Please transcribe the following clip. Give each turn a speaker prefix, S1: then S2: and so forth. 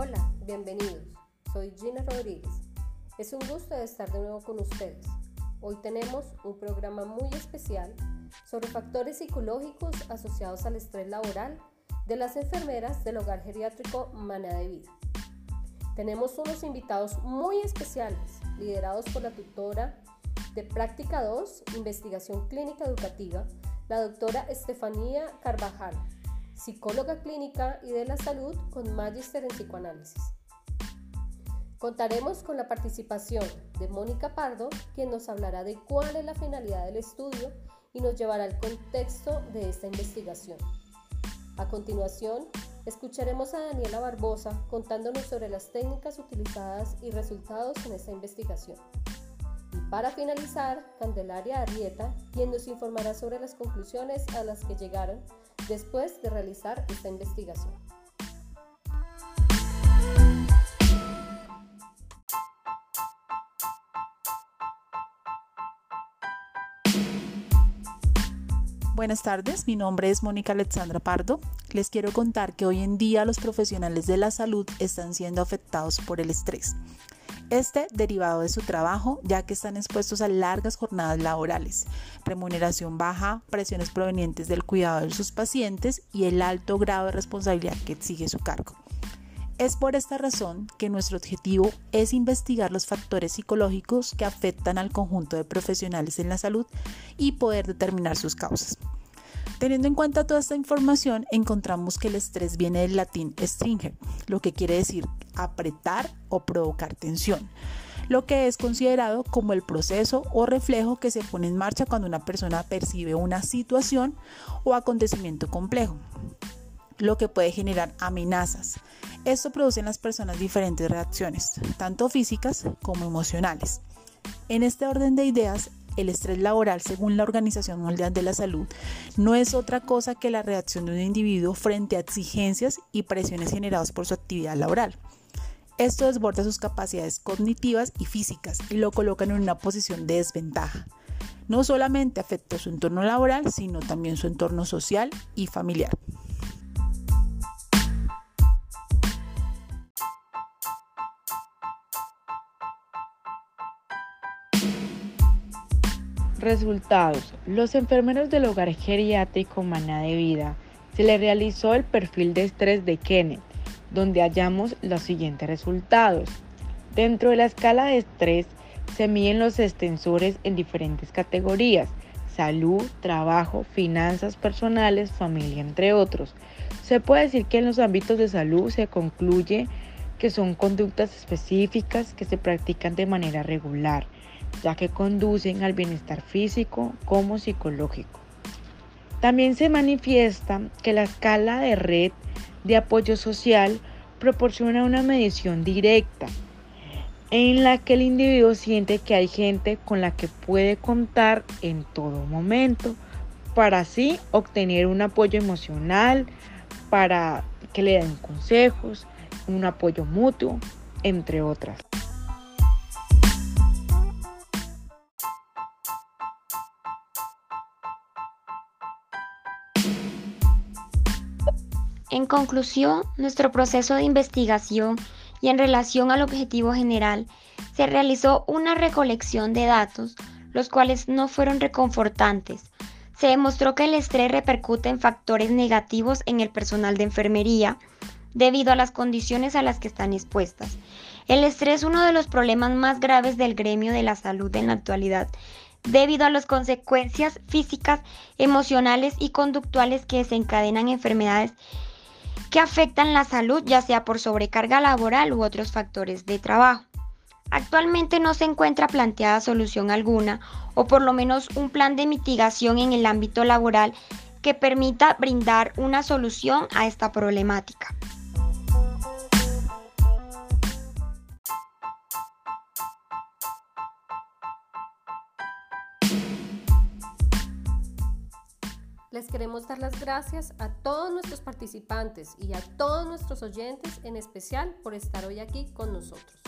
S1: Hola, bienvenidos. Soy Gina Rodríguez. Es un gusto estar de nuevo con ustedes. Hoy tenemos un programa muy especial sobre factores psicológicos asociados al estrés laboral de las enfermeras del hogar geriátrico Mana de Vida. Tenemos unos invitados muy especiales, liderados por la tutora de Práctica 2, Investigación Clínica Educativa, la doctora Estefanía Carvajal, psicóloga clínica y de la salud con magíster en psicoanálisis. Contaremos con la participación de Mónica Pardo, quien nos hablará de cuál es la finalidad del estudio y nos llevará al contexto de esta investigación. A continuación, escucharemos a Daniela Barbosa contándonos sobre las técnicas utilizadas y resultados en esta investigación. Y para finalizar, Candelaria Arrieta, quien nos informará sobre las conclusiones a las que llegaron después de realizar esta investigación.
S2: Buenas tardes, mi nombre es Mónica Alexandra Pardo. Les quiero contar que hoy en día los profesionales de la salud están siendo afectados por el estrés. Este derivado de su trabajo, ya que están expuestos a largas jornadas laborales, remuneración baja, presiones provenientes del cuidado de sus pacientes y el alto grado de responsabilidad que exige su cargo. Es por esta razón que nuestro objetivo es investigar los factores psicológicos que afectan al conjunto de profesionales en la salud y poder determinar sus causas. Teniendo en cuenta toda esta información, encontramos que el estrés viene del latín stringer, lo que quiere decir apretar o provocar tensión, lo que es considerado como el proceso o reflejo que se pone en marcha cuando una persona percibe una situación o acontecimiento complejo, lo que puede generar amenazas. Esto produce en las personas diferentes reacciones, tanto físicas como emocionales. En este orden de ideas, el estrés laboral, según la Organización Mundial de la Salud, no es otra cosa que la reacción de un individuo frente a exigencias y presiones generadas por su actividad laboral. Esto desborda sus capacidades cognitivas y físicas y lo coloca en una posición de desventaja. No solamente afecta su entorno laboral, sino también su entorno social y familiar.
S3: Resultados. Los enfermeros del hogar geriátrico Maná de Vida se le realizó el perfil de estrés de Kenneth, donde hallamos los siguientes resultados. Dentro de la escala de estrés se miden los extensores en diferentes categorías, salud, trabajo, finanzas personales, familia, entre otros. Se puede decir que en los ámbitos de salud se concluye que son conductas específicas que se practican de manera regular ya que conducen al bienestar físico como psicológico. También se manifiesta que la escala de red de apoyo social proporciona una medición directa en la que el individuo siente que hay gente con la que puede contar en todo momento para así obtener un apoyo emocional, para que le den consejos, un apoyo mutuo, entre otras.
S4: En conclusión, nuestro proceso de investigación y en relación al objetivo general, se realizó una recolección de datos, los cuales no fueron reconfortantes. Se demostró que el estrés repercute en factores negativos en el personal de enfermería debido a las condiciones a las que están expuestas. El estrés es uno de los problemas más graves del gremio de la salud en la actualidad, debido a las consecuencias físicas, emocionales y conductuales que desencadenan enfermedades que afectan la salud ya sea por sobrecarga laboral u otros factores de trabajo. Actualmente no se encuentra planteada solución alguna o por lo menos un plan de mitigación en el ámbito laboral que permita brindar una solución a esta problemática.
S1: Les queremos dar las gracias a todos nuestros participantes y a todos nuestros oyentes, en especial por estar hoy aquí con nosotros.